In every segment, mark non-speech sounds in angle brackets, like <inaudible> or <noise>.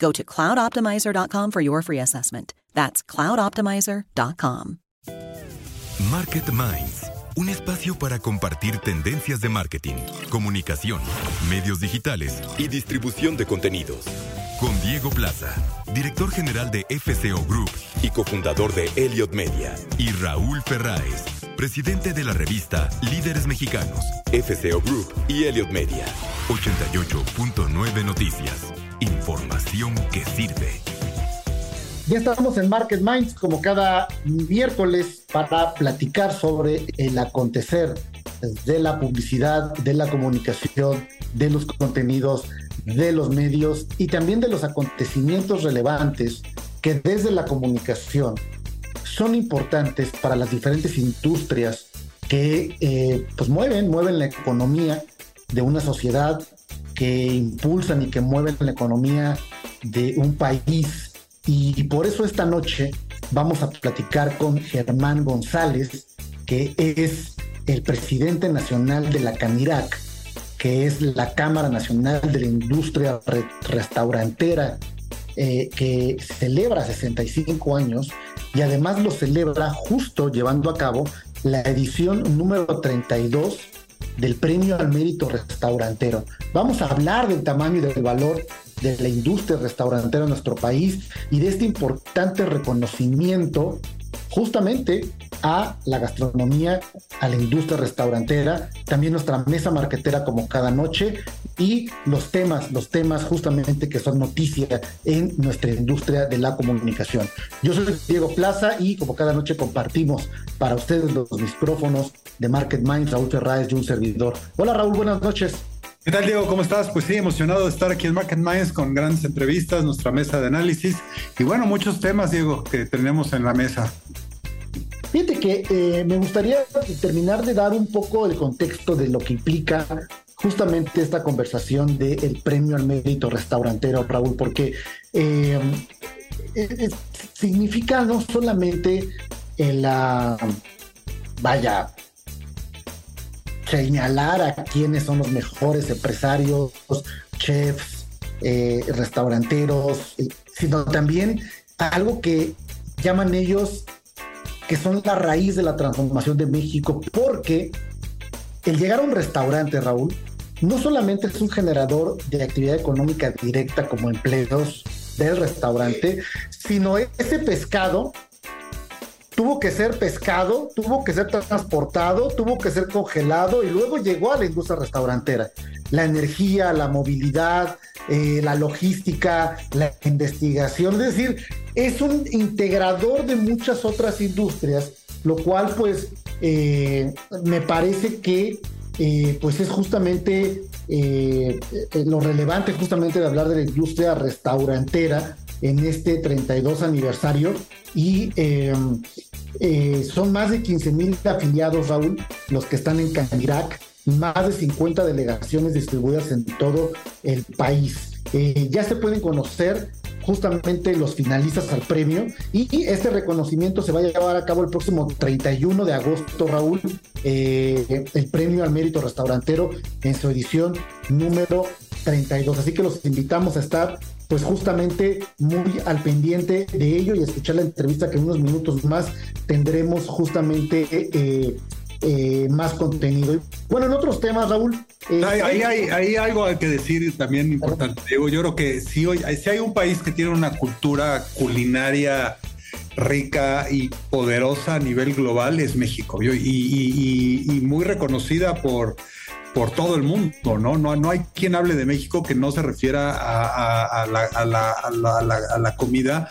Go to cloudoptimizer.com for your free assessment. That's cloudoptimizer.com. Market Minds, un espacio para compartir tendencias de marketing, comunicación, medios digitales y distribución de contenidos. Con Diego Plaza, director general de FCO Group y cofundador de Elliot Media, y Raúl Ferráez, presidente de la revista Líderes Mexicanos, FCO Group y Elliot Media. 88.9 Noticias. Información que sirve. Ya estamos en Market Minds como cada miércoles para platicar sobre el acontecer de la publicidad, de la comunicación, de los contenidos, de los medios y también de los acontecimientos relevantes que desde la comunicación son importantes para las diferentes industrias que eh, pues mueven, mueven la economía de una sociedad, que impulsan y que mueven la economía de un país. Y por eso esta noche vamos a platicar con Germán González, que es el presidente nacional de la CANIRAC, que es la Cámara Nacional de la Industria Restaurantera, eh, que celebra 65 años y además lo celebra justo llevando a cabo la edición número 32 del Premio al Mérito Restaurantero. Vamos a hablar del tamaño y del valor de la industria restaurantera en nuestro país y de este importante reconocimiento justamente a la gastronomía, a la industria restaurantera, también nuestra mesa marquetera como cada noche y los temas, los temas justamente que son noticia en nuestra industria de la comunicación. Yo soy Diego Plaza y como cada noche compartimos para ustedes los micrófonos de Market Minds, Raúl Ferráez y un servidor. Hola Raúl, buenas noches. ¿Qué tal, Diego? ¿Cómo estás? Pues sí, emocionado de estar aquí en Market Minds con grandes entrevistas, nuestra mesa de análisis y bueno, muchos temas, Diego, que tenemos en la mesa. Fíjate que eh, me gustaría terminar de dar un poco el contexto de lo que implica justamente esta conversación del premio al mérito restaurantero, Raúl, porque eh, significa no solamente en la, vaya, señalar a quiénes son los mejores empresarios, chefs, eh, restauranteros, eh, sino también algo que llaman ellos que son la raíz de la transformación de México, porque el llegar a un restaurante, Raúl, no solamente es un generador de actividad económica directa como empleos del restaurante, sino ese pescado tuvo que ser pescado, tuvo que ser transportado, tuvo que ser congelado y luego llegó a la industria restaurantera. La energía, la movilidad, eh, la logística, la investigación, es decir, es un integrador de muchas otras industrias, lo cual pues eh, me parece que eh, pues es justamente lo relevante justamente de hablar de la industria restaurantera en este 32 aniversario y eh, son más de 15 mil afiliados, Raúl, los que están en Canirac, más de 50 delegaciones distribuidas en todo el país. Eh, ya se pueden conocer justamente los finalistas al premio y este reconocimiento se va a llevar a cabo el próximo 31 de agosto, Raúl, eh, el premio al mérito restaurantero en su edición número 32. Así que los invitamos a estar pues justamente muy al pendiente de ello y escuchar la entrevista que en unos minutos más tendremos justamente eh, eh, más contenido. Bueno, en otros temas, Raúl. Eh, hay, hay, algo que decir también importante. Yo, yo creo que si, hoy, si hay un país que tiene una cultura culinaria rica y poderosa a nivel global es México y, muy reconocida por, por todo el mundo, ¿no? ¿no? No hay quien hable de México que no se refiera a, la, a la, comida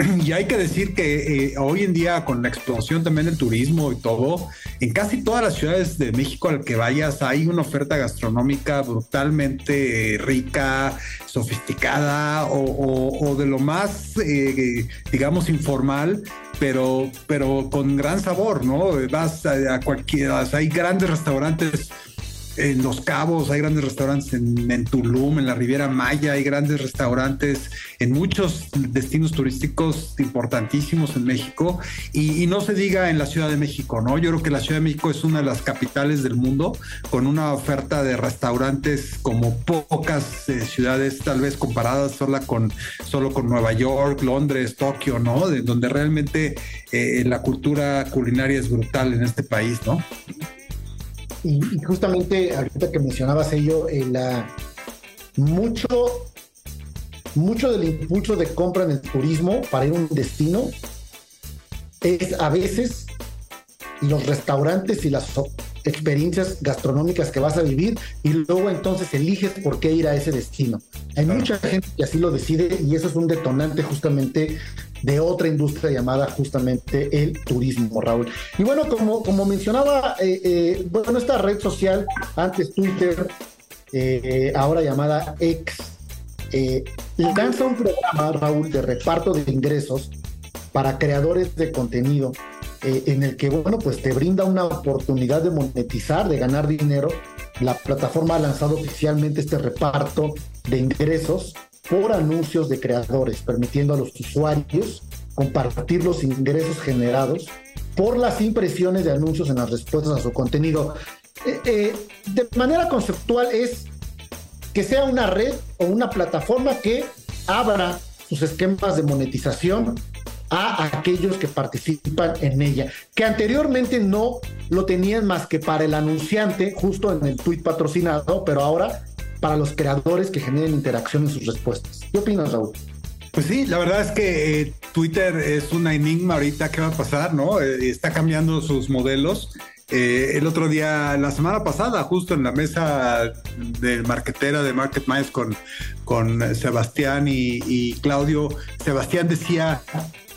<clears throat> Y hay que decir que eh, hoy en día, con la explosión también del turismo y todo, en casi todas las ciudades de México al que vayas hay una oferta gastronómica brutalmente rica, sofisticada o, de lo más, eh, digamos, informal, pero, pero con gran sabor, ¿no? Vas a, a cualquiera, hay grandes restaurantes en Los Cabos, hay grandes restaurantes en, Tulum, en la Riviera Maya, hay grandes restaurantes en muchos destinos turísticos importantísimos en México y, no se diga en la Ciudad de México, ¿no? Yo creo que la Ciudad de México es una de las capitales del mundo con una oferta de restaurantes como pocas eh, ciudades tal vez comparadas solo con, solo con Nueva York, Londres, Tokio, ¿no? De, donde realmente eh, la cultura culinaria es brutal en este país, ¿no? Y, justamente ahorita que mencionabas ello, eh, la, mucho, mucho del impulso de compra en el turismo para ir a un destino es a veces los restaurantes y las experiencias gastronómicas que vas a vivir y luego entonces eliges por qué ir a ese destino. Hay mucha gente que así lo decide y eso es un detonante justamente de otra industria llamada justamente el turismo, Raúl. Y bueno, como, como mencionaba, eh, eh, bueno, esta red social, antes Twitter, eh, ahora llamada X, lanza un programa, Raúl, de reparto de ingresos para creadores de contenido, en el que, bueno, pues te brinda una oportunidad de monetizar, de ganar dinero. La plataforma ha lanzado oficialmente este reparto de ingresos por anuncios de creadores, permitiendo a los usuarios compartir los ingresos generados por las impresiones de anuncios en las respuestas a su contenido. Eh, eh, de manera conceptual es que sea una red o una plataforma que abra sus esquemas de monetización a aquellos que participan en ella, que anteriormente no lo tenían más que para el anunciante, justo en el tweet patrocinado, pero ahora para los creadores que generen interacción en sus respuestas. ¿Qué opinas, Raúl? Pues sí, la verdad es que eh, Twitter es una enigma ahorita. ¿Qué va a pasar? ¿No? Eh, está cambiando sus modelos. Eh, el otro día, la semana pasada, justo en la mesa de marquetera de Market Minds con, con Sebastián y, y Claudio, Sebastián decía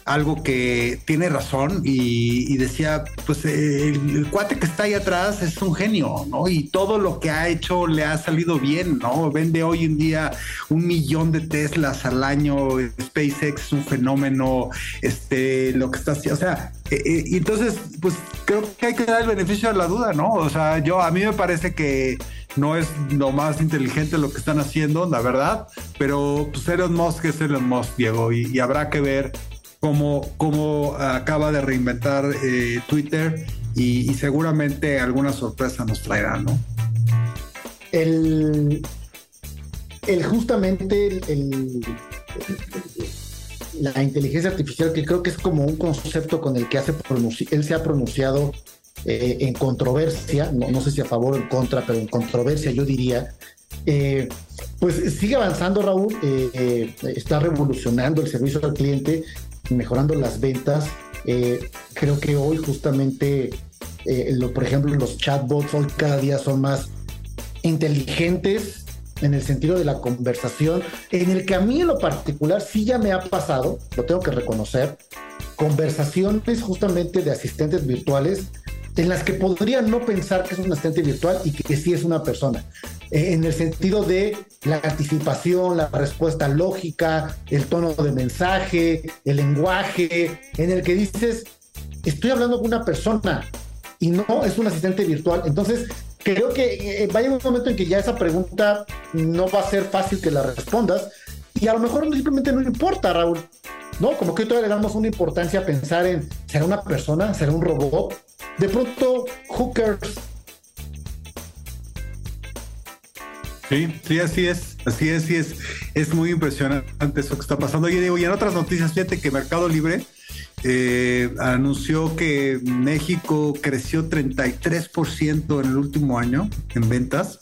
algo que tiene razón y, decía, pues el, cuate que está ahí atrás es un genio, ¿no? Y todo lo que ha hecho le ha salido bien, ¿no? Vende hoy en día un millón de Teslas al año, SpaceX es un fenómeno, este, lo que está haciendo, o sea, eh, eh, entonces, pues creo que hay que dar el beneficio de la duda, ¿no? O sea, yo, a mí me parece que no es lo más inteligente lo que están haciendo, la verdad, pero pues Elon Musk es Elon Musk, Diego, y habrá que ver cómo, acaba de reinventar eh, Twitter y, seguramente alguna sorpresa nos traerá, ¿no? El, el justamente el, la inteligencia artificial, que creo que es como un concepto con el que hace él se ha pronunciado eh, en controversia, no, sé si a favor o en contra, pero en controversia yo diría, eh, pues sigue avanzando Raúl, está revolucionando el servicio al cliente mejorando las ventas. Eh, creo que hoy justamente, eh, por ejemplo, los chatbots hoy cada día son más inteligentes en el sentido de la conversación, en el que a mí en lo particular sí ya me ha pasado, lo tengo que reconocer, conversaciones justamente de asistentes virtuales en las que podría no pensar que es un asistente virtual y que, sí es una persona. Eh, en el sentido de la anticipación, la respuesta lógica, el tono de mensaje, el lenguaje, en el que dices, estoy hablando con una persona y no es un asistente virtual. Entonces, creo que eh, va a llegar un momento en que ya esa pregunta no va a ser fácil que la respondas y a lo mejor simplemente no importa, Raúl. ¿No? Como que todavía le damos una importancia a pensar en, ¿será una persona? ¿Será un robot? De pronto, hookers. Sí, sí, así es, así es, sí es, es muy impresionante eso que está pasando. Y digo, y en otras noticias, fíjate que Mercado Libre eh, anunció que México creció 33% en el último año en ventas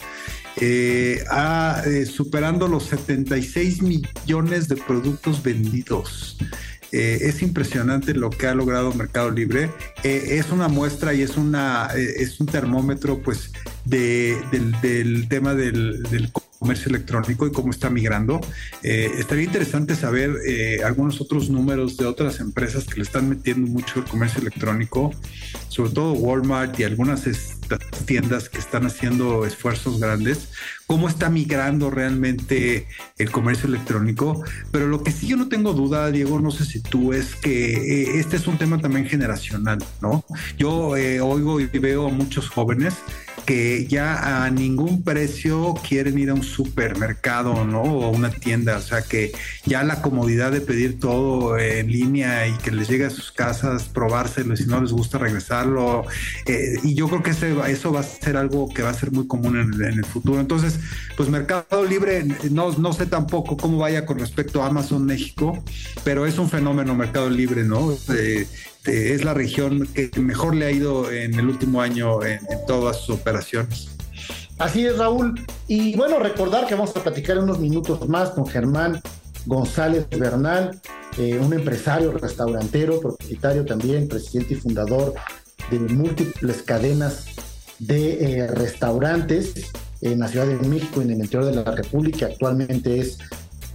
eh, a, eh, superando los 76 millones de productos vendidos. eh, es impresionante lo que ha logrado Mercado Libre. Eh, es una muestra y es, una, es un termómetro pues del, tema del, del comercio electrónico y cómo está migrando. Eh, estaría interesante saber eh, algunos otros números de otras empresas que le están metiendo mucho el comercio electrónico, sobre todo Walmart y algunas tiendas que están haciendo esfuerzos grandes, cómo está migrando realmente el comercio electrónico. Pero lo que sí yo no tengo duda, Diego, no sé si tú, es que eh, este es un tema también generacional, ¿no? Yo oigo y veo a muchos jóvenes que ya a ningún precio quieren ir a un supermercado, ¿no? O una tienda, o sea que ya la comodidad de pedir todo en línea y que les llegue a sus casas, probárselo y si no les gusta Eh, y yo creo que eso va a ser algo que va a ser muy común en, el futuro. Entonces, pues Mercado Libre, no, no sé tampoco cómo vaya con respecto a Amazon México, pero es un fenómeno Mercado Libre, ¿no? Este, es la región que mejor le ha ido en el último año en, todas sus operaciones. Así es, Raúl. Y bueno, recordar que vamos a platicar unos minutos más con Germán González Bernal, eh, un empresario restaurantero, propietario también, presidente y fundador de múltiples cadenas de eh, restaurantes en la Ciudad de México y en el interior de la República. Actualmente es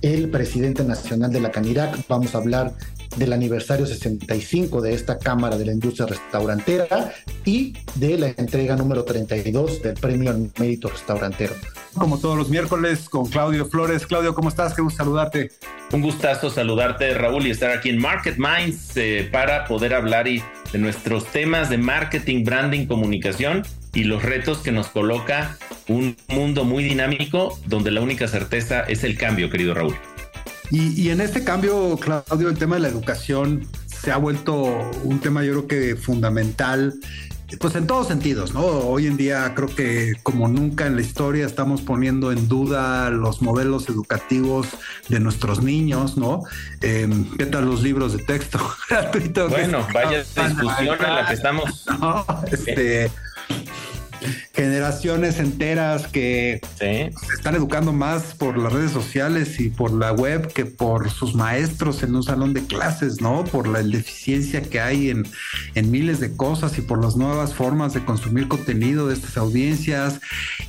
el presidente nacional de la Canirac. Vamos a hablar del aniversario 65 de esta Cámara de la Industria Restaurantera y de la entrega número 32 del Premio al Mérito Restaurantero. Como todos los miércoles con Claudio Flores. Claudio, ¿cómo estás? Qué gusto saludarte. Un gustazo saludarte, Raúl, y estar aquí en Market Minds eh, para poder hablar y nuestros temas de marketing, branding, comunicación y los retos que nos coloca un mundo muy dinámico donde la única certeza es el cambio, querido Raúl. Y, en este cambio, Claudio, el tema de la educación se ha vuelto un tema yo creo que fundamental pues en todos sentidos, ¿no? Hoy en día creo que como nunca en la historia estamos poniendo en duda los modelos educativos de nuestros niños, ¿no? Em, ¿Qué tal los libros de texto? <laughs> Bueno, vaya discusión en la que estamos. Este, generaciones enteras que se están educando más por las redes sociales y por la web que por sus maestros en un salón de clases, ¿no? Por la deficiencia que hay en, miles de cosas y por las nuevas formas de consumir contenido de estas audiencias.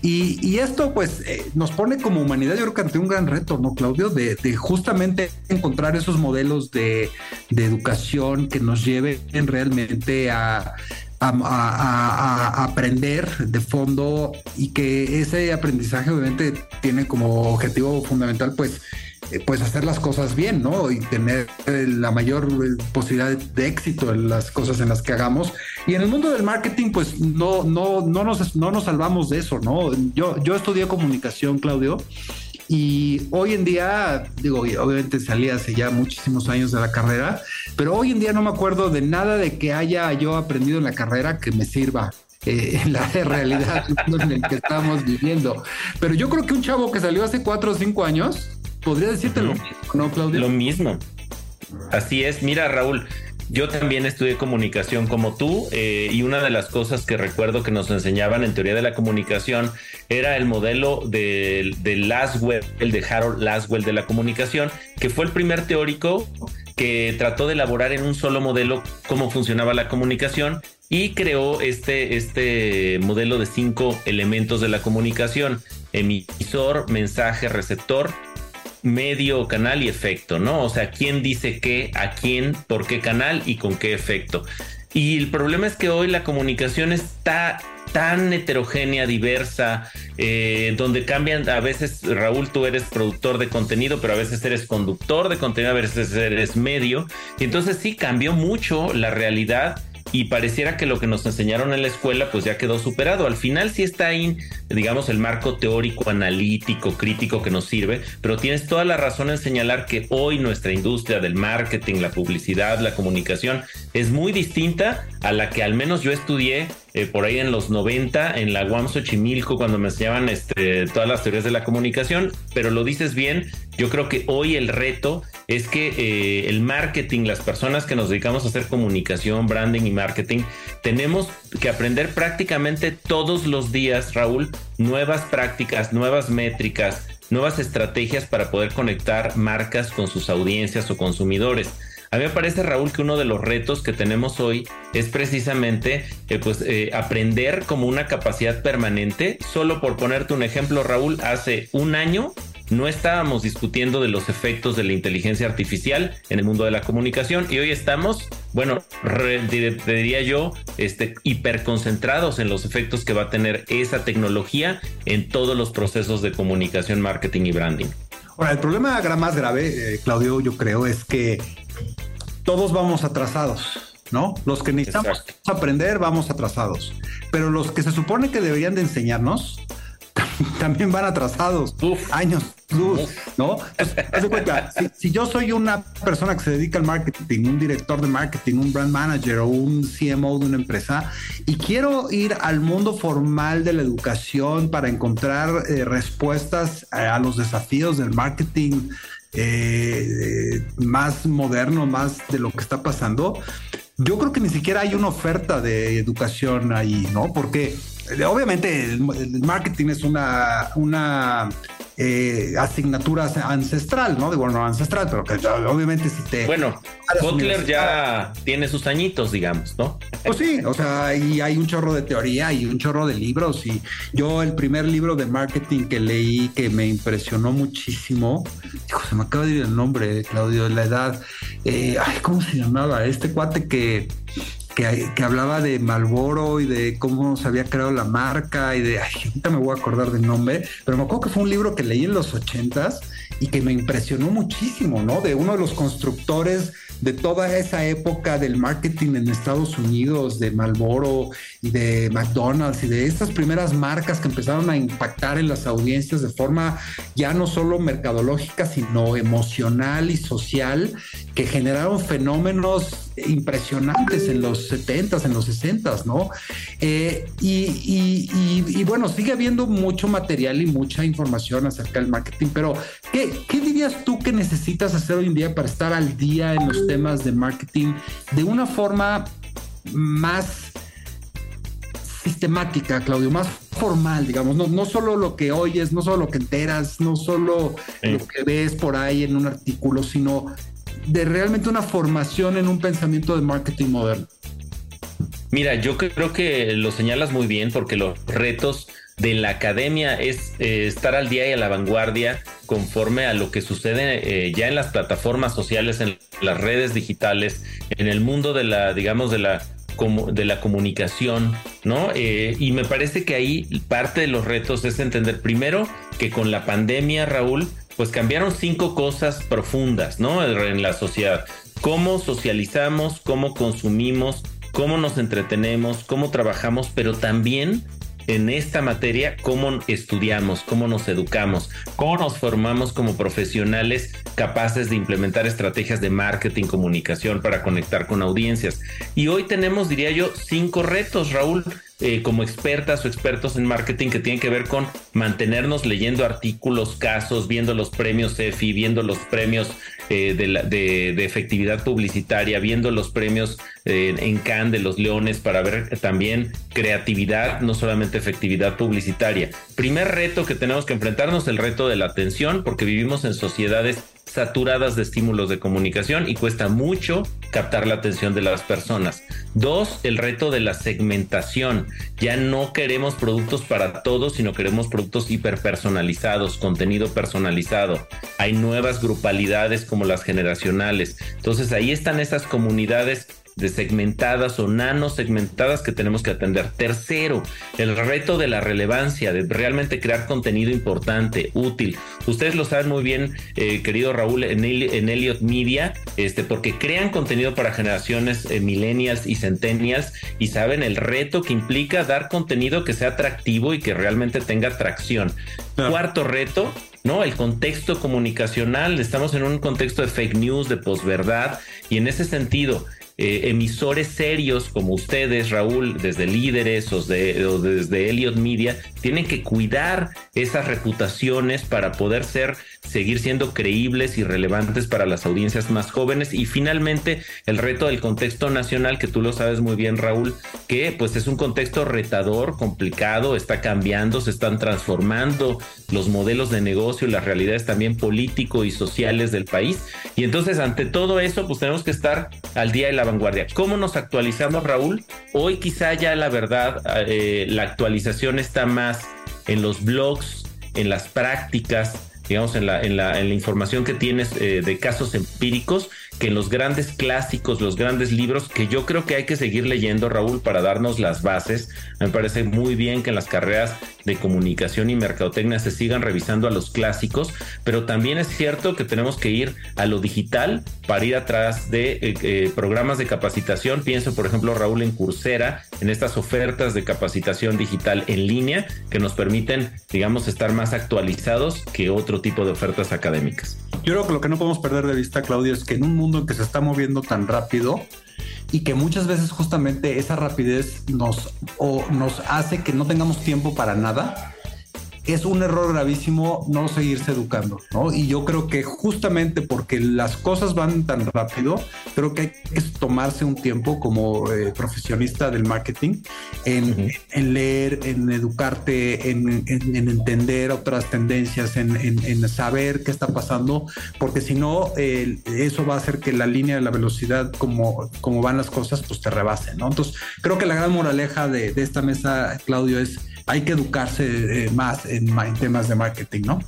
Y, esto pues eh, nos pone como humanidad, yo creo que ante un gran reto, ¿no, Claudio? De, justamente encontrar esos modelos de, de educación que nos lleven realmente a a, aprender de fondo y que ese aprendizaje obviamente tiene como objetivo fundamental pues eh, pues hacer las cosas bien, ¿no? Y tener la mayor eh, posibilidad de éxito en las cosas en las que hagamos. Y en el mundo del marketing, pues no, no, no, nos, no nos salvamos de eso, ¿no? Yo, yo estudié comunicación, Claudio, y hoy en día, digo, obviamente salí hace ya muchísimos años de la carrera, pero hoy en día no me acuerdo de nada de que haya yo aprendido en la carrera que me sirva eh, en la <laughs> realidad en el que estamos viviendo. Pero yo creo que un chavo que salió hace cuatro o cinco años podría decirte lo mismo, ¿no, Claudio? Lo mismo. Así es. Mira, Raúl, yo también estudié comunicación como tú eh, y una de las cosas que recuerdo que nos enseñaban en teoría de la comunicación era el modelo de, de Laswell, el de Harold Laswell de la comunicación, que fue el primer teórico que trató de elaborar en un solo modelo cómo funcionaba la comunicación y creó este, este modelo de cinco elementos de la comunicación, emisor, mensaje, receptor, medio, canal y efecto, ¿no? O sea, quién dice qué, a quién, por qué canal y con qué efecto. Y el problema es que hoy la comunicación está tan heterogénea, diversa, eh, donde cambian, a veces, Raúl, tú eres productor de contenido, pero a veces eres conductor de contenido, a veces eres medio. Y entonces sí cambió mucho la realidad y pareciera que lo que nos enseñaron en la escuela pues ya quedó superado. Al final sí está ahí, digamos, el marco teórico, analítico, crítico que nos sirve, pero tienes toda la razón en señalar que hoy nuestra industria del marketing, la publicidad, la comunicación es muy distinta a la que al menos yo estudié eh, por ahí en los 90 en la UAM Xochimilco cuando me enseñaban este, todas las teorías de la comunicación, pero lo dices bien, yo creo que hoy el reto es que eh, el marketing, las personas que nos dedicamos a hacer comunicación, branding y marketing, tenemos que aprender prácticamente todos los días, Raúl, nuevas prácticas, nuevas métricas, nuevas estrategias para poder conectar marcas con sus audiencias o consumidores. A mí me parece, Raúl, que uno de los retos que tenemos hoy es precisamente eh, pues, eh, aprender como una capacidad permanente. Solo por ponerte un ejemplo, Raúl, hace un año no estábamos discutiendo de los efectos de la inteligencia artificial en el mundo de la comunicación y hoy estamos, bueno, te diría yo, este, hiperconcentrados en los efectos que va a tener esa tecnología en todos los procesos de comunicación, marketing y branding. Ahora, el problema más grave, eh, Claudio, yo creo, es que todos vamos atrasados. ¿no? Los que necesitamos aprender vamos atrasados, pero los que se supone que deberían de enseñarnos <laughs> también van atrasados, años luz, ¿no? si, yo soy una persona que se dedica al marketing, un director de marketing, un brand manager o un CMO de una empresa, y quiero ir al mundo formal de la educación para encontrar eh, respuestas a, los desafíos del marketing eh, más moderno, más de lo que está pasando, yo creo que ni siquiera hay una oferta de educación ahí, ¿no? Porque obviamente el, marketing es una, una eh, asignatura ancestral, ¿no? De bueno, ancestral, pero que obviamente si te... Bueno, Butler ya tiene sus añitos, digamos, ¿no? Pues sí, o sea, y hay un chorro de teoría y un chorro de libros y yo el primer libro de marketing que leí que me impresionó muchísimo, hijo, se me acaba de ir el nombre, Claudio, de la edad, eh, ay, ¿cómo se llamaba? Este cuate que que, hablaba de Malboro y de cómo se había creado la marca y de, ay, ahorita me voy a acordar del nombre, pero me acuerdo que fue un libro que leí en los ochentas y que me impresionó muchísimo, ¿no? De uno de los constructores de toda esa época del marketing en Estados Unidos, de Malboro y de McDonald's y de estas primeras marcas que empezaron a impactar en las audiencias de forma ya no solo mercadológica, sino emocional y social, que generaron fenómenos impresionantes en los 70s, en los 60s, ¿no? Eh, y, bueno, sigue habiendo mucho material y mucha información acerca del marketing, pero ¿qué, ¿qué dirías tú que necesitas hacer hoy en día para estar al día en los temas de marketing de una forma más sistemática, Claudio, más formal, digamos, no, no solo lo que oyes, no solo lo que enteras, no solo lo que ves por ahí en un artículo, sino de realmente una formación en un pensamiento de marketing moderno. Mira, yo creo que lo señalas muy bien porque los retos de la academia es eh, estar al día y a la vanguardia conforme a lo que sucede eh, ya en las plataformas sociales, en las redes digitales, en el mundo de la, digamos, de la de la comunicación, ¿no? Eh, y me parece que ahí parte de los retos es entender primero que con la pandemia, Raúl, pues cambiaron cinco cosas profundas, ¿no? En la sociedad. Cómo socializamos, cómo consumimos, cómo nos entretenemos, cómo trabajamos, pero también en esta materia cómo estudiamos, cómo nos educamos, cómo nos formamos como profesionales capaces de implementar estrategias de marketing, comunicación para conectar con audiencias. Y hoy tenemos, diría yo, cinco retos, Raúl. Eh, como expertas o expertos en marketing que tienen que ver con mantenernos leyendo artículos, casos, viendo los premios EFI, viendo los premios eh, de, efectividad publicitaria, viendo los premios eh, en Cannes de los Leones para ver también creatividad, no solamente efectividad publicitaria. Primer reto que tenemos que enfrentarnos, el reto de la atención, porque vivimos en sociedades saturadas de estímulos de comunicación y cuesta mucho captar la atención de las personas. Dos, el reto de la segmentación. Ya no queremos productos para todos, sino queremos productos hiperpersonalizados, contenido personalizado. Hay nuevas grupalidades como las generacionales. Entonces ahí están esas comunidades de segmentadas o nano segmentadas que tenemos que atender. Tercero, el reto de la relevancia, de realmente crear contenido importante, útil. Ustedes lo saben muy bien, eh, querido Raúl, en, en Elliot Media, este, porque crean contenido para generaciones eh, millennials y centennials y saben el reto que implica dar contenido que sea atractivo y que realmente tenga atracción. Cuarto reto, ¿no? El contexto comunicacional, estamos en un contexto de fake news, de posverdad, y en ese sentido, eh, emisores serios como ustedes, Raúl, desde líderes o, desde Elliot Media, tienen que cuidar esas reputaciones para poder ser, seguir siendo creíbles y relevantes para las audiencias más jóvenes. Y finalmente, el reto del contexto nacional, que tú lo sabes muy bien, Raúl, que pues es un contexto retador, complicado, está cambiando, se están transformando los modelos de negocio las realidades también político y sociales del país. Y entonces ante todo eso pues tenemos que estar al día de la vanguardia. ¿Cómo nos actualizamos Raúl? Hoy quizá ya la verdad eh, la actualización está más en los blogs, en las prácticas, digamos, en la, en la, información que tienes eh, de casos empíricos que los grandes clásicos, los grandes libros, que yo creo que hay que seguir leyendo, Raúl, para darnos las bases. Me parece muy bien que en las carreras de comunicación y mercadotecnia se sigan revisando a los clásicos, pero también es cierto que tenemos que ir a lo digital para ir atrás de eh, eh, programas de capacitación. Pienso, por ejemplo, Raúl, en Coursera, en estas ofertas de capacitación digital en línea que nos permiten, digamos, estar más actualizados que otro tipo de ofertas académicas. Yo creo que lo que no podemos perder de vista, Claudio, es que en un mundo en que se está moviendo tan rápido y que muchas veces justamente esa rapidez nos, o nos hace que no tengamos tiempo para nada, es un error gravísimo no seguirse educando, ¿no? Y yo creo que justamente porque las cosas van tan rápido, creo que hay que tomarse un tiempo como eh, profesionista del marketing en, leer, en educarte, en, entender otras tendencias, en, saber qué está pasando, porque si no, eso va a hacer que la línea de la velocidad, como, como van las cosas, pues te rebase, ¿no? Entonces, creo que la gran moraleja de, de esta mesa, Claudio, es hay que educarse eh, más en, temas de marketing, ¿no?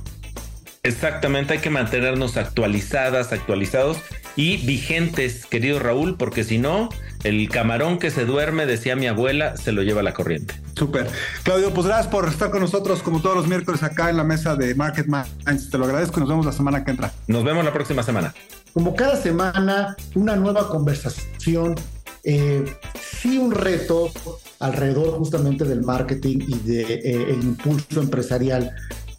Exactamente, hay que mantenernos actualizadas, actualizados y vigentes, querido Raúl, porque si no, el camarón que se duerme, decía mi abuela, se lo lleva la corriente. Súper. Claudio, pues gracias por estar con nosotros como todos los miércoles acá en la mesa de Market Minds. Te lo agradezco y nos vemos la semana que entra. Nos vemos la próxima semana. Como cada semana, una nueva conversación, eh, sí un reto alrededor justamente del marketing y del de, eh, impulso empresarial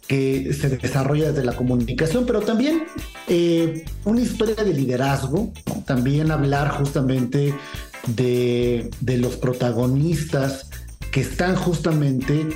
que se desarrolla desde la comunicación, pero también eh, una historia de liderazgo, también hablar justamente de, los protagonistas que están justamente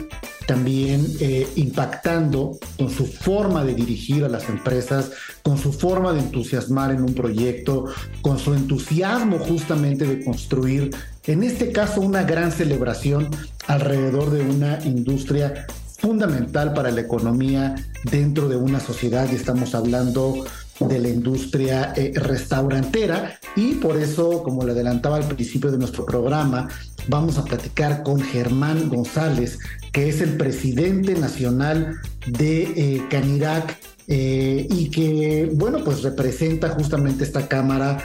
también eh, impactando con su forma de dirigir a las empresas, con su forma de entusiasmar en un proyecto, con su entusiasmo justamente de construir, en este caso, una gran celebración alrededor de una industria fundamental para la economía dentro de una sociedad. Y estamos hablando de la industria eh, restaurantera y por eso, como le adelantaba al principio de nuestro programa, vamos a platicar con Germán González, que es el presidente nacional de eh, Canirac. Eh, y que, bueno, pues representa justamente esta Cámara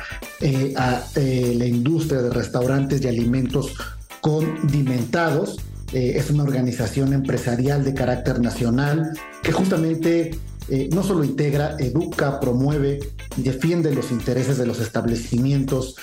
a la industria de restaurantes y alimentos condimentados. es una organización empresarial de carácter nacional que justamente no solo integra, educa, promueve, defiende los intereses de los establecimientos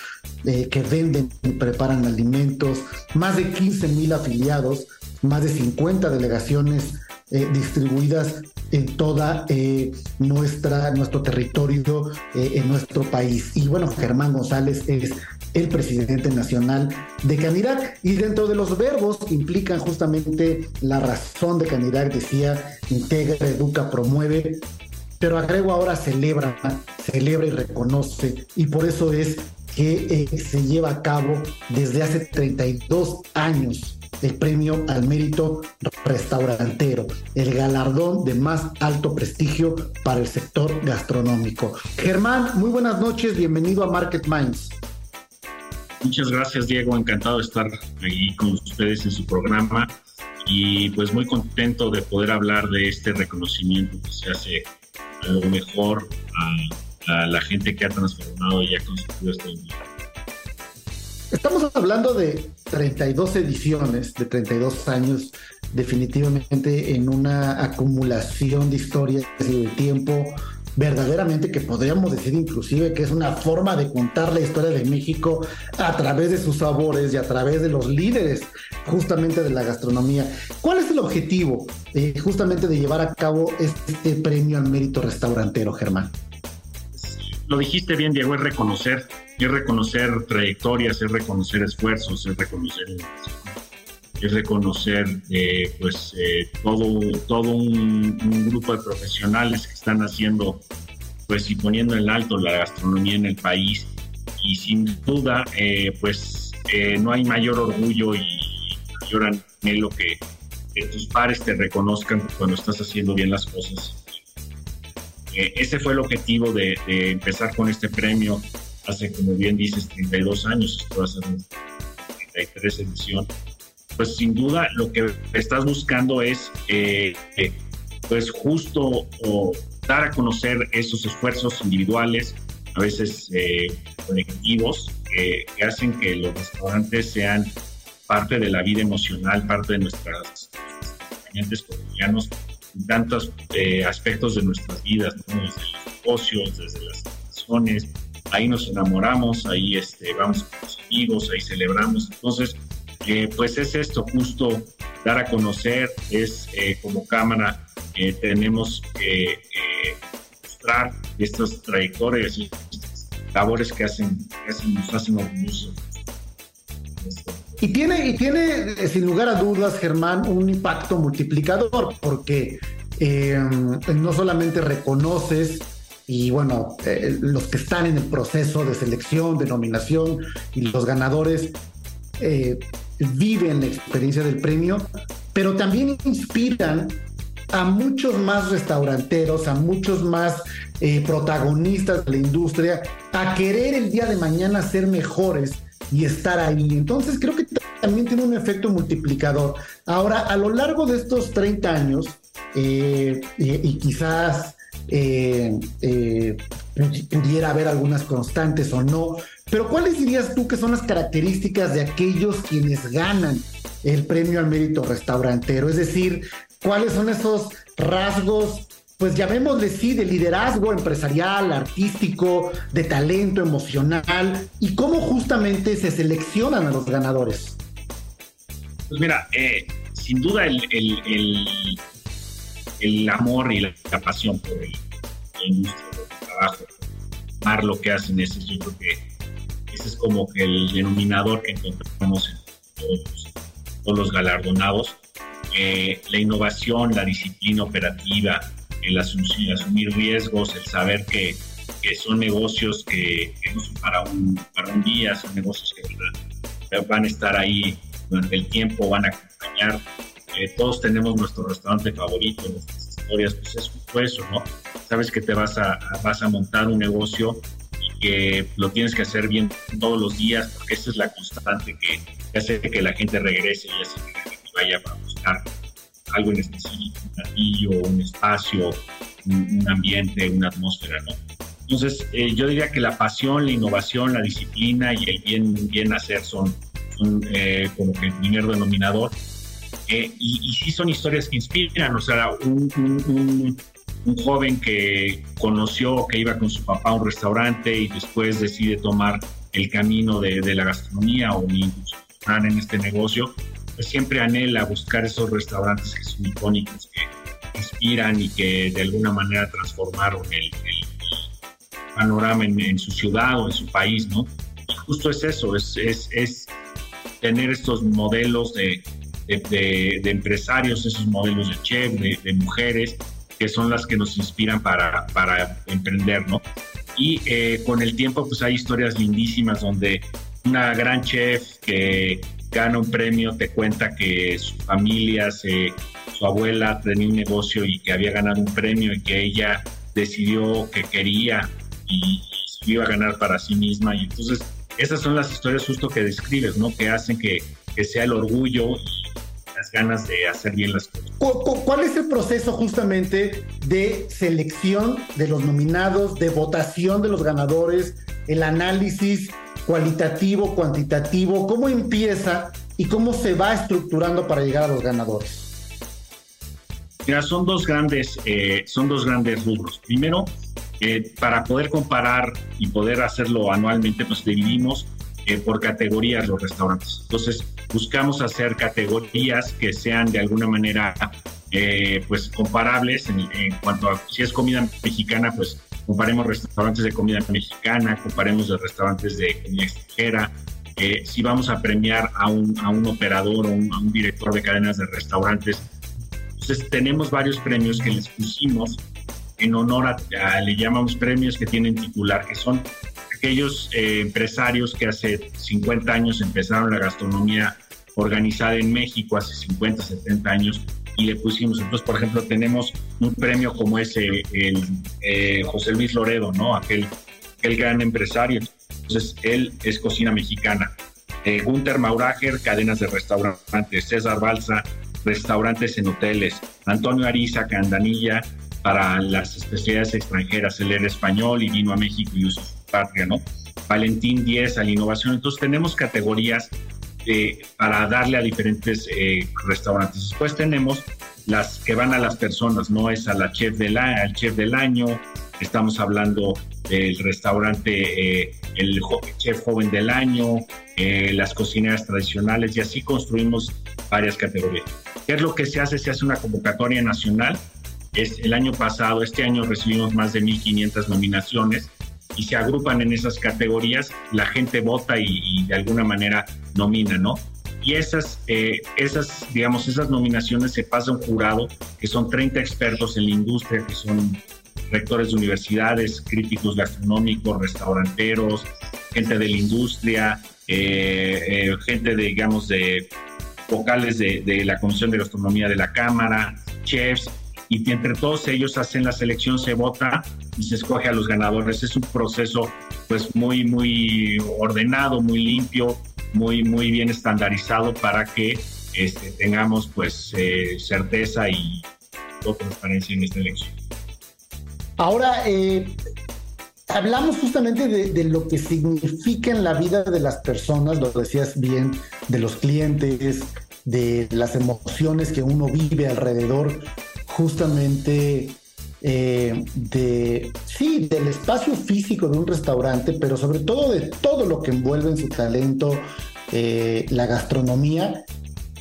que venden y preparan alimentos, más de 15 mil afiliados más de 50 delegaciones eh, distribuidas en toda eh, nuestra, nuestro territorio, eh, en nuestro país. Y bueno, Germán González es el presidente nacional de Canirac. Y dentro de los verbos implican justamente la razón de Canirac, decía, integra, educa, promueve, pero agrego ahora celebra, celebra y reconoce. Y por eso es que se lleva a cabo desde hace 32 años el premio al mérito restaurantero, el galardón de más alto prestigio para el sector gastronómico. Germán, muy buenas noches, bienvenido a Market Minds. Muchas gracias, Diego. Encantado de estar ahí con ustedes en su programa y pues muy contento de poder hablar de este reconocimiento que se hace a lo mejor a, la gente que ha transformado y ha construido este Estamos hablando de 32 ediciones, de 32 años, definitivamente en una acumulación de historias y de tiempo verdaderamente que podríamos decir inclusive que es una forma de contar la historia de México a través de sus sabores y a través de los líderes justamente de la gastronomía. ¿Cuál es el objetivo eh, justamente de llevar a cabo este premio al mérito restaurantero, Germán? Lo dijiste bien, Diego, es reconocer es reconocer trayectorias, es reconocer esfuerzos, es reconocer es reconocer eh, pues eh, todo, todo un, grupo de profesionales que están haciendo pues y poniendo en alto la gastronomía en el país y sin duda eh, pues eh, no hay mayor orgullo y mayor anhelo que, que tus pares te reconozcan cuando estás haciendo bien las cosas. Ese fue el objetivo de, empezar con este premio hace, como bien dices, 32 años, esto va a ser 33 edición. Pues sin duda lo que estás buscando es, eh, pues justo o dar a conocer esos esfuerzos individuales, a veces colectivos, que, hacen que los restaurantes sean parte de la vida emocional, parte de nuestras clientes cotidianos en tantos eh, aspectos de nuestras vidas, desde los negocios, desde las relaciones, ahí nos enamoramos, ahí este, vamos con los amigos, ahí celebramos. Entonces, eh, pues es esto, justo dar a conocer, es eh, como cámara, tenemos que mostrar estas trayectorias y labores que hacen, que hacen nos hacen orgullosos. Y tiene, y tiene, eh, sin lugar a dudas, Germán, un impacto multiplicador, porque eh, no solamente reconoces y bueno, eh, los que están en el proceso de selección, de nominación y los ganadores viven la experiencia del premio, pero también inspiran a muchos más restauranteros, a muchos más eh, protagonistas de la industria, a querer el día de mañana ser mejores y estar ahí. Entonces creo que también tiene un efecto multiplicador. Ahora, a lo largo de estos 30 años, eh, y, quizás eh, pudiera haber algunas constantes o no, pero ¿cuáles dirías tú que son las características de aquellos quienes ganan el premio al mérito restaurantero? Es decir, cuáles son esos rasgos, pues llamémosle sí, de liderazgo empresarial, artístico, de talento emocional, y cómo justamente se seleccionan a los ganadores. Pues mira, eh, sin duda el, el, amor y la, pasión por el, del trabajo, amar lo que hacen, ese, yo creo que ese es como que el denominador que encontramos en todos los galardonados eh, la innovación, la disciplina operativa, el asumir, asumir riesgos, el saber que, que son negocios que, no son para un, para un día, son negocios que van a estar ahí durante el tiempo, van a acompañar. Eh, todos tenemos nuestro restaurante favorito, nuestras historias, pues es justo eso, ¿no? Sabes que te vas a, vas a montar un negocio que lo tienes que hacer bien todos los días, porque esa es la constante que, hace que la gente regrese y hace que la gente vaya para buscar algo en específico, un platillo, un espacio, un, ambiente, una atmósfera, ¿no? Entonces, eh, yo diría que la pasión, la innovación, la disciplina y el bien, bien hacer son, son eh, como que el primer denominador. Eh, y, y, sí son historias que inspiran, o sea, un, un, un, joven que conoció que iba con su papá a un restaurante y después decide tomar el camino de, la gastronomía o incursionar en este negocio, pues, siempre anhela buscar esos restaurantes que son icónicos, que inspiran y que de alguna manera transformaron el, panorama en, su ciudad o en su país, ¿no? Justo es eso, es, es, tener estos modelos de, de, empresarios, esos modelos de chef, de, mujeres, que son las que nos inspiran para, para emprender, ¿no? Y eh, con el tiempo, pues hay historias lindísimas donde una gran chef que gana un premio, te cuenta que su familia, su abuela tenía un negocio y que había ganado un premio y que ella decidió que quería y, iba a ganar para sí misma. Y entonces esas son las historias justo que describes, ¿no? Que hacen que, que sea el orgullo y las ganas de hacer bien las cosas. ¿Cuál es el proceso justamente de selección de los nominados, de votación de los ganadores, el análisis? cualitativo, cuantitativo, cómo empieza y cómo se va estructurando para llegar a los ganadores. Mira, son dos grandes, eh, son dos grandes rubros. Primero, eh, para poder comparar y poder hacerlo anualmente, pues dividimos eh, por categorías los restaurantes. Entonces, buscamos hacer categorías que sean de alguna manera pues comparables en, en, cuanto a si es comida mexicana, pues comparemos restaurantes de comida mexicana, comparemos de restaurantes de comida extranjera, eh, si vamos a premiar a un, a un operador o a un director de cadenas de restaurantes. Entonces tenemos varios premios que les pusimos en honor a, le llamamos premios que tienen titular, que son aquellos eh, empresarios que hace 50 años empezaron la gastronomía organizada en México, hace 50, 70 años, y le pusimos, entonces, por ejemplo, tenemos un premio como ese, el eh, José Luis Loredo, ¿no? Aquel, aquel gran empresario. Entonces, él es cocina mexicana. Eh, Gunther Maurager, cadenas de restaurantes. César Balsa, restaurantes en hoteles. Antonio Ariza, Candanilla, para las especialidades extranjeras. Él era español y vino a México y usó patria, ¿no? Valentín Díez a la innovación. Entonces tenemos categorías eh, para darle a diferentes eh, restaurantes. Después tenemos las que van a las personas, no es a la chef del, al chef del año, estamos hablando del restaurante, eh, el chef joven del año, las cocineras tradicionales y así construimos varias categorías. ¿Qué es lo que se hace? Se hace una convocatoria nacional. Es, el año pasado, este año recibimos más de 1.500 nominaciones y se agrupan en esas categorías, la gente vota y, de alguna manera nomina, ¿no? Y esas, eh, esas, digamos, esas nominaciones se pasa a un jurado, que son 30 expertos en la industria, que son rectores de universidades, críticos gastronómicos, restauranteros, gente de la industria, eh, eh, gente, de, digamos, de vocales de, de la Comisión de Gastronomía de la Cámara, chefs, y entre todos ellos hacen la selección, se vota y se escoge a los ganadores. Es un proceso pues muy, muy ordenado, muy limpio, muy, muy bien estandarizado para que este, tengamos pues eh, certeza y transparencia en esta elección. Ahora, eh, hablamos justamente de, de, lo que significa en la vida de las personas, lo decías bien, de los clientes, de las emociones que uno vive alrededor justamente eh, de, sí, del espacio físico de un restaurante, pero sobre todo de todo lo que envuelve en su talento, eh, la gastronomía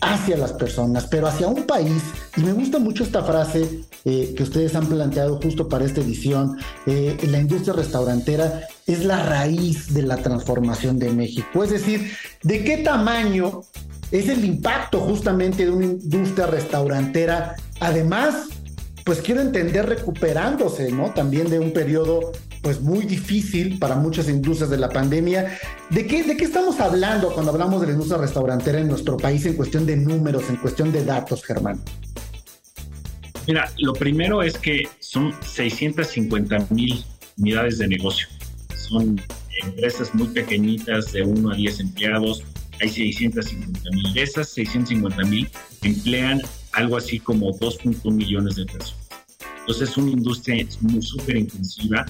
hacia las personas, pero hacia un país. Y me gusta mucho esta frase eh, que ustedes han planteado justo para esta edición. la industria restaurantera es la raíz de la transformación de México. Es decir, ¿de qué tamaño es el impacto justamente de una industria restaurantera Además, pues quiero entender recuperándose, ¿no? También de un periodo pues muy difícil para muchas industrias de la pandemia. ¿De qué, ¿De qué estamos hablando cuando hablamos de la industria restaurantera en nuestro país en cuestión de números, en cuestión de datos, Germán? Mira, lo primero es que son 650 mil unidades de negocio. Son empresas muy pequeñitas de 1 a 10 empleados. Hay 650 mil. De esas 650 mil emplean algo así como 2.1 millones de personas. Entonces es una industria súper intensiva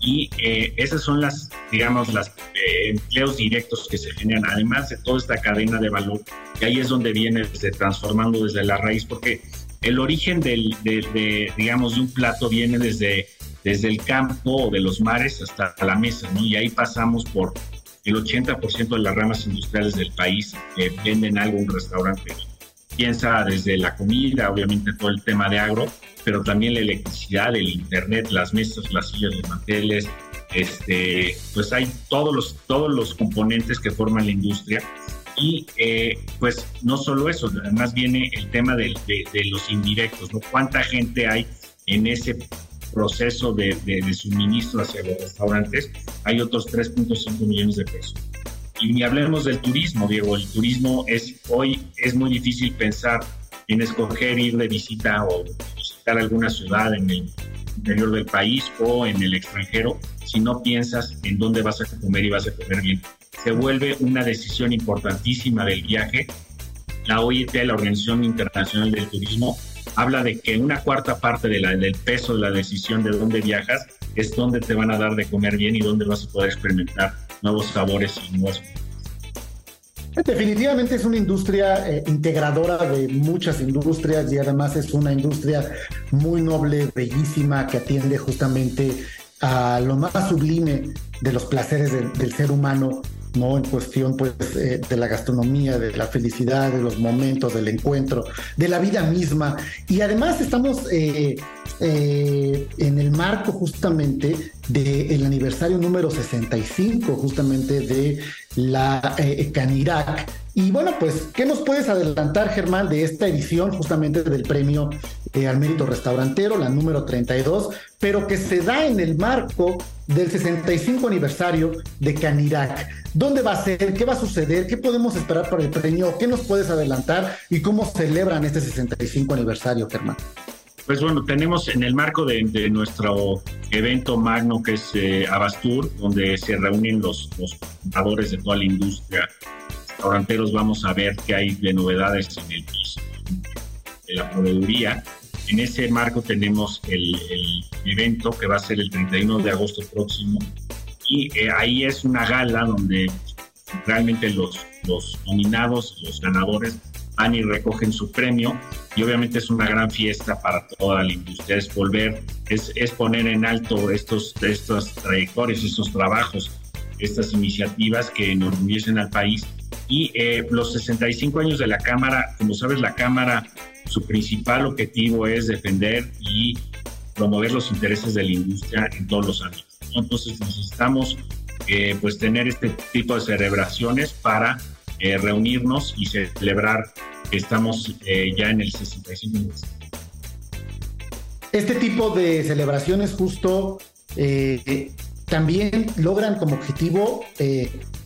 y eh, esas son las, digamos, las eh, empleos directos que se generan, además de toda esta cadena de valor, que ahí es donde viene desde transformando desde la raíz, porque el origen del, de, digamos, de un plato viene desde, desde el campo o de los mares hasta la mesa, ¿no? Y ahí pasamos por el 80% de las ramas industriales del país que venden algo un restaurante piensa desde la comida, obviamente todo el tema de agro, pero también la electricidad, el internet, las mesas, las sillas, los manteles, este, pues hay todos los, todos los componentes que forman la industria. Y eh, pues no solo eso, además viene el tema de, los indirectos, ¿no? ¿Cuánta gente hay en ese proceso de, suministro hacia los restaurantes? Hay otros 3.5 millones de pesos y ni hablemos del turismo, Diego. El turismo es hoy es muy difícil pensar en escoger ir de visita o visitar alguna ciudad en el interior del país o en el extranjero si no piensas en dónde vas a comer y vas a comer bien. Se vuelve una decisión importantísima del viaje. La OIT, la Organización Internacional del Turismo, habla de que una cuarta parte de la, del peso de la decisión de dónde viajas es dónde te van a dar de comer bien y dónde vas a poder experimentar nuevos sabores nuevos. Definitivamente es una industria eh, integradora de muchas industrias y además es una industria muy noble, bellísima, que atiende justamente a lo más sublime de los placeres del ser humano, ¿no? En cuestión, pues, eh, de la gastronomía, de la felicidad, de los momentos, del encuentro, de la vida misma. Y además estamos eh, en el marco justamente del aniversario número 65 justamente de la eh, Canirac. Y bueno, pues, ¿qué nos puedes adelantar, Germán, de esta edición justamente del premio eh, al mérito restaurantero, la número 32, pero que se da en el marco del 65 aniversario de Canirac? ¿Dónde va a ser? ¿Qué va a suceder? ¿Qué podemos esperar para el premio? ¿Qué nos puedes adelantar? ¿Y cómo celebran este 65 aniversario, Germán? Pues bueno, tenemos en el marco de, nuestro evento magno que es eh, Abastur, donde se reúnen los, los de toda la industria restauranteros, vamos a ver qué hay de novedades en el de la proveeduría. En ese marco tenemos el, evento que va a ser el 31 de agosto próximo y eh, ahí es una gala donde realmente los, los nominados, los ganadores van y recogen su premio y obviamente es una gran fiesta para toda la industria, es volver, es, es poner en alto estos, estas trayectorias, estos trabajos, estas iniciativas que enorgullecen al país. Y eh, los 65 años de la Cámara, como sabes, la Cámara, su principal objetivo es defender y promover los intereses de la industria en todos los años. Entonces necesitamos eh, pues tener este tipo de celebraciones para eh, reunirnos y celebrar que estamos eh, ya en el 65 Este tipo de celebraciones justo eh, también logran como objetivo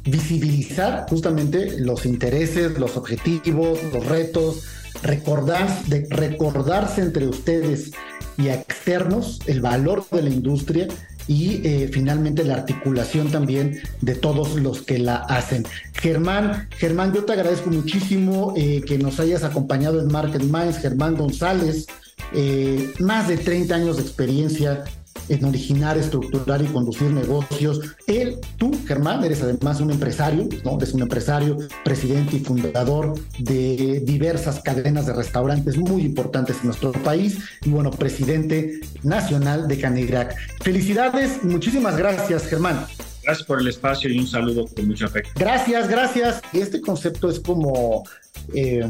visibilizar justamente los intereses, los objetivos, los retos, recordar, de, recordarse entre ustedes y externos el valor de la industria y eh, finalmente la articulación también de todos los que la hacen. Germán, Germán, yo te agradezco muchísimo eh, que nos hayas acompañado en Market Minds, Germán González, eh, más de 30 años de experiencia en originar, estructurar y conducir negocios. Él, tú, Germán, eres además un empresario, ¿no? Eres un empresario, presidente y fundador de diversas cadenas de restaurantes muy importantes en nuestro país y bueno, presidente nacional de Canigrac. Felicidades muchísimas gracias, Germán. Gracias por el espacio y un saludo con mucho afecto. Gracias, gracias. Este concepto es como, eh,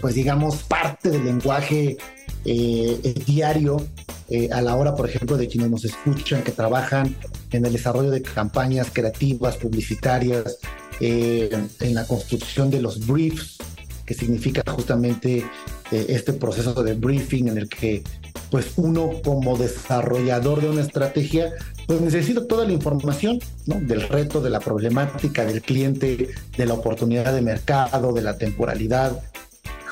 pues digamos, parte del lenguaje eh, diario eh, a la hora, por ejemplo, de quienes nos escuchan, que trabajan en el desarrollo de campañas creativas, publicitarias, eh, en la construcción de los briefs, que significa justamente este proceso de briefing en el que pues uno como desarrollador de una estrategia pues necesita toda la información ¿no? del reto, de la problemática del cliente, de la oportunidad de mercado, de la temporalidad,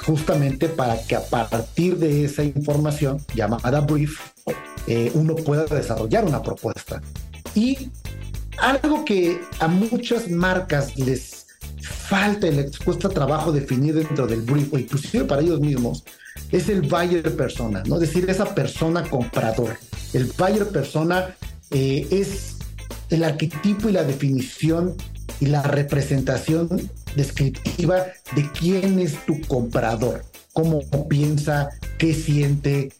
justamente para que a partir de esa información llamada brief, eh, uno pueda desarrollar una propuesta. Y algo que a muchas marcas les falta y les cuesta trabajo definir dentro del brief, o inclusive para ellos mismos, es el buyer persona, ¿no? Es decir, esa persona comprador. El buyer persona eh, es el arquetipo y la definición y la representación descriptiva de quién es tu comprador, cómo piensa, qué siente,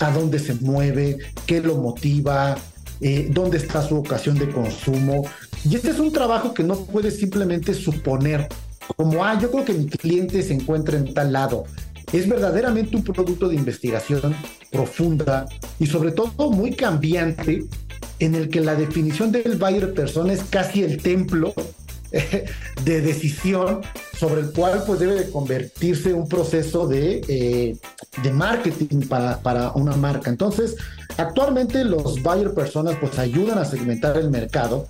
a dónde se mueve, qué lo motiva, eh, dónde está su ocasión de consumo. Y este es un trabajo que no puedes simplemente suponer como, ah, yo creo que mi cliente se encuentra en tal lado. Es verdaderamente un producto de investigación profunda y sobre todo muy cambiante en el que la definición del buyer persona es casi el templo de decisión sobre el cual pues debe de convertirse un proceso de, eh, de marketing para, para, una marca. Entonces, actualmente los buyer personas pues ayudan a segmentar el mercado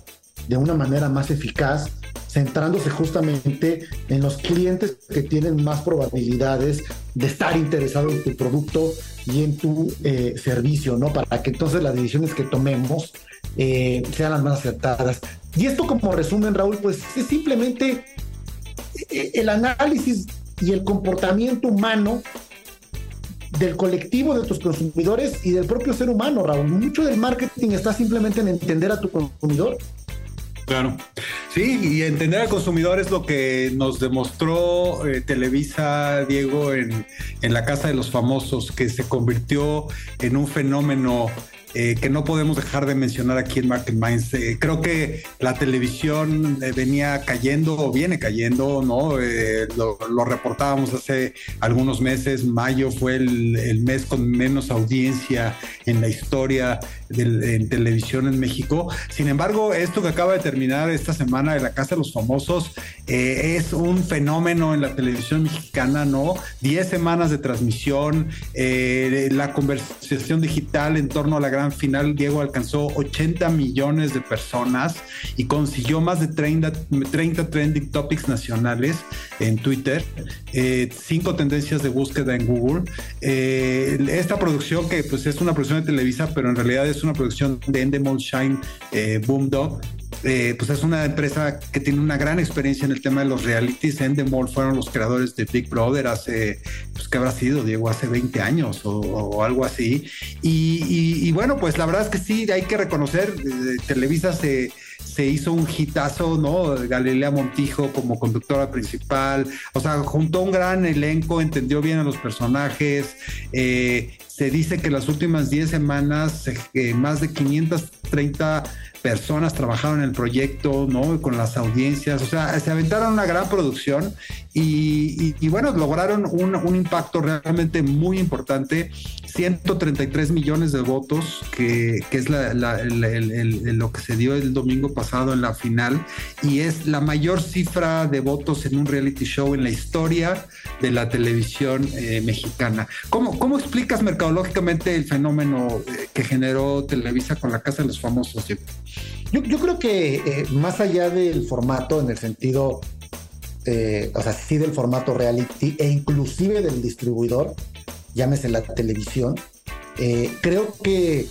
de una manera más eficaz, centrándose justamente en los clientes que tienen más probabilidades de estar interesados en tu producto y en tu eh, servicio, ¿no? Para que entonces las decisiones que tomemos eh, sean las más acertadas. Y esto como resumen, Raúl, pues es simplemente eh, el análisis y el comportamiento humano del colectivo de tus consumidores y del propio ser humano, Raúl. Mucho del marketing está simplemente en entender a tu consumidor. Claro. Sí, y entender al consumidor es lo que nos demostró eh, Televisa, Diego, en, en la Casa de los Famosos, que se convirtió en un fenómeno eh, que no podemos dejar de mencionar aquí en Market Minds. Eh, creo que la televisión venía cayendo o viene cayendo, ¿no? Lo, reportábamos hace algunos meses. Mayo fue el, el, mes con menos audiencia en la historia en televisión en México. Sin embargo, esto que acaba de terminar esta semana de la Casa de los Famosos eh, es un fenómeno en la televisión mexicana, ¿no? Diez semanas de transmisión, eh, la conversación digital en torno a la gran final, Diego alcanzó 80 millones de personas y consiguió más de 30, 30 trending topics nacionales en Twitter, eh, cinco tendencias de búsqueda en Google. esta producción que pues es una producción de Televisa, pero en realidad es una producción de Endemol Shine eh, Boom Dog. Eh, pues es una empresa que tiene una gran experiencia en el tema de los realities. Endemol fueron los creadores de Big Brother hace, pues que habrá sido, Diego, hace 20 años o, algo así. Y, bueno, pues la verdad es que sí, hay que reconocer, eh, Televisa se, se hizo un hitazo, ¿no? Galilea Montijo como conductora principal, o sea, juntó un gran elenco, entendió bien a los personajes, eh, se dice que las últimas 10 semanas eh, más de 530 personas trabajaron en el proyecto, ¿no? Con las audiencias, o sea, se aventaron una gran producción y, bueno, lograron un, impacto realmente muy importante, 133 millones de votos, que, es lo que se dio el domingo pasado en la final, y es la mayor cifra de votos en un reality show en la historia de la televisión eh, mexicana. ¿Cómo, ¿Cómo explicas mercadológicamente el fenómeno eh, que generó Televisa con la Casa de los Famosos? Yo, creo que eh, más allá del formato, en el sentido, eh, o sea, sí del formato reality e inclusive del distribuidor, llámese la televisión, eh, creo que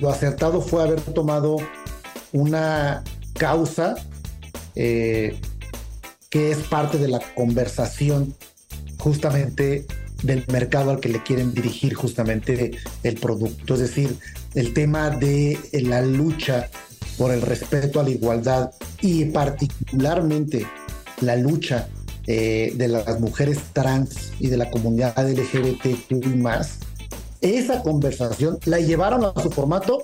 lo acertado fue haber tomado una causa que es parte de la conversación justamente del mercado al que le quieren dirigir justamente el producto. Es decir, el tema de la lucha por el respeto a la igualdad y particularmente la lucha eh, de las mujeres trans y de la comunidad LGBTQ más, esa conversación la llevaron a su formato,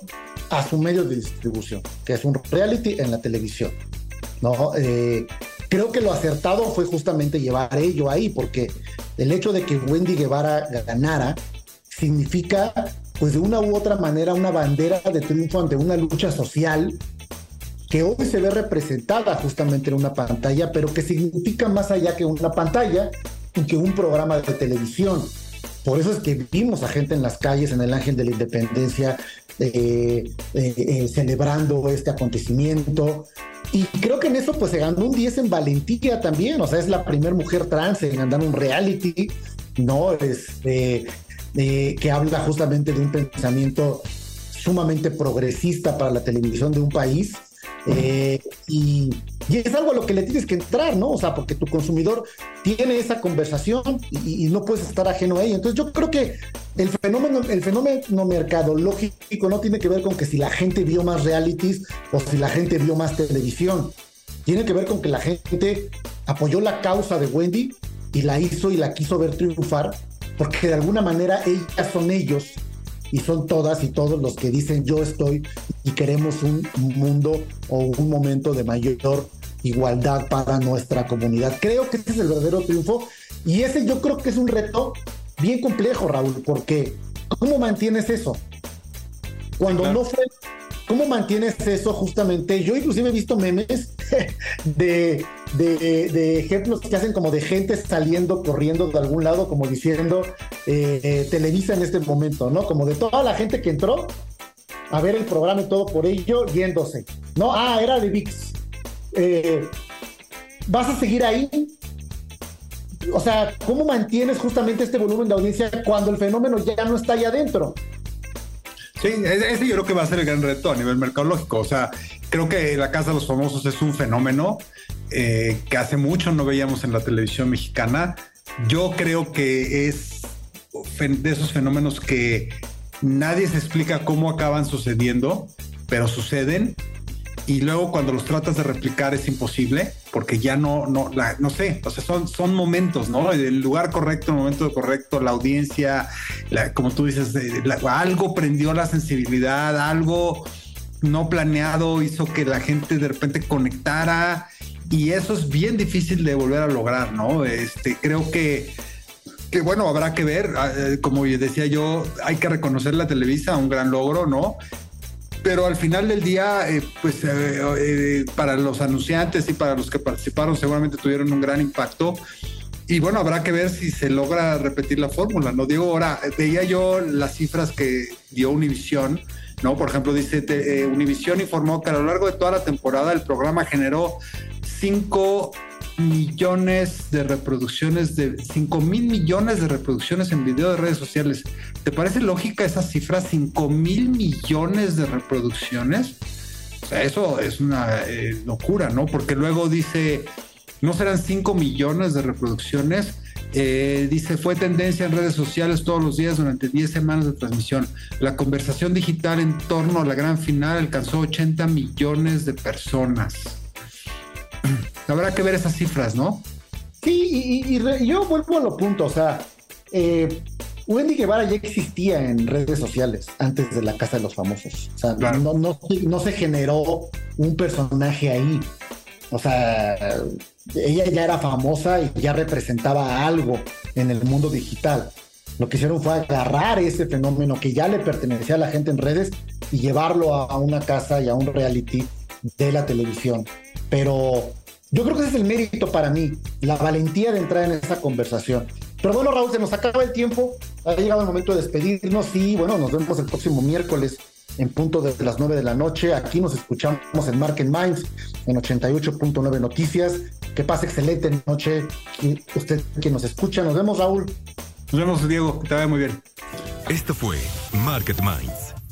a su medio de distribución, que es un reality en la televisión. ¿no? Eh, creo que lo acertado fue justamente llevar ello ahí, porque el hecho de que Wendy Guevara ganara significa pues de una u otra manera una bandera de triunfo ante una lucha social que hoy se ve representada justamente en una pantalla, pero que significa más allá que una pantalla y que un programa de televisión. Por eso es que vimos a gente en las calles, en el Ángel de la Independencia, eh, eh, eh, celebrando este acontecimiento. Y creo que en eso pues se ganó un 10 en valentía también, o sea, es la primera mujer trans en andar un reality, ¿no? Este, que habla justamente de un pensamiento sumamente progresista para la televisión de un país. Eh, y, es algo a lo que le tienes que entrar, ¿no? O sea, porque tu consumidor tiene esa conversación y, no puedes estar ajeno a ella. Entonces yo creo que el fenómeno, el fenómeno mercadológico no tiene que ver con que si la gente vio más realities o si la gente vio más televisión. Tiene que ver con que la gente apoyó la causa de Wendy y la hizo y la quiso ver triunfar porque de alguna manera ellas son ellos y son todas y todos los que dicen yo estoy y queremos un mundo o un momento de mayor igualdad para nuestra comunidad. Creo que ese es el verdadero triunfo y ese yo creo que es un reto bien complejo, Raúl, porque ¿cómo mantienes eso? Cuando no fue ¿Cómo mantienes eso justamente? Yo inclusive he visto memes <laughs> de, de, ejemplos que hacen como de gente saliendo, corriendo de algún lado, como diciendo eh, Televisa en este momento, ¿no? Como de toda la gente que entró a ver el programa y todo por ello, yéndose. No, ah, era de VIX. Eh, ¿Vas a seguir ahí? O sea, ¿cómo mantienes justamente este volumen de audiencia cuando el fenómeno ya no está ahí adentro? Sí, ese yo creo que va a ser el gran reto a nivel mercadológico. O sea, creo que la Casa de los Famosos es un fenómeno eh, que hace mucho no veíamos en la televisión mexicana. Yo creo que es de esos fenómenos que nadie se explica cómo acaban sucediendo, pero suceden y luego cuando los tratas de replicar es imposible porque ya no, no, no sé, o sea, son, son momentos, ¿no? El lugar correcto, el momento correcto, la audiencia, como tú dices, algo prendió la sensibilidad, algo no planeado hizo que la gente de repente conectara y eso es bien difícil de volver a lograr, ¿no? Este, creo que que bueno, habrá que ver, ah, eh, como decía yo, hay que reconocer la Televisa, un gran logro, ¿no? Pero al final del día, eh, pues eh, para los anunciantes y para los que participaron seguramente tuvieron un gran impacto. Y bueno, habrá que ver si se logra repetir la fórmula, ¿no? Digo, ahora, veía yo las cifras que dio Univisión, ¿no? Por ejemplo, dice, Univisión informó que a lo largo de toda la temporada el programa generó 5 millones de reproducciones, de 5 mil millones de reproducciones en video de redes sociales. ¿Te parece lógica esa cifra? 5 mil millones de reproducciones. O sea, eso es una eh, locura, ¿no? Porque luego dice, no serán 5 millones de reproducciones. Eh, dice, fue tendencia en redes sociales todos los días durante 10 semanas de transmisión. La conversación digital en torno a la gran final alcanzó 80 millones de personas. Habrá que ver esas cifras, ¿no? Sí, y, yo vuelvo a lo punto, o sea, eh, Wendy Guevara ya existía en redes sociales antes de la Casa de los Famosos. O sea, no, no, se generó un personaje ahí. O sea, ella ya era famosa y ya representaba algo en el mundo digital. Lo que hicieron fue agarrar ese fenómeno que ya le pertenecía a la gente en redes y llevarlo a una casa y a un reality de la televisión. Pero yo creo que ese es el mérito para mí, la valentía de entrar en esa conversación. Pero bueno, Raúl, se nos acaba el tiempo. Ha llegado el momento de despedirnos y bueno, nos vemos el próximo miércoles en punto de las 9 de la noche. Aquí nos escuchamos en Market Minds en 88.9 Noticias. Que pase excelente noche. Usted que nos escucha. Nos vemos, Raúl. Nos vemos, Diego. Que te vaya muy bien. Esto fue Market Minds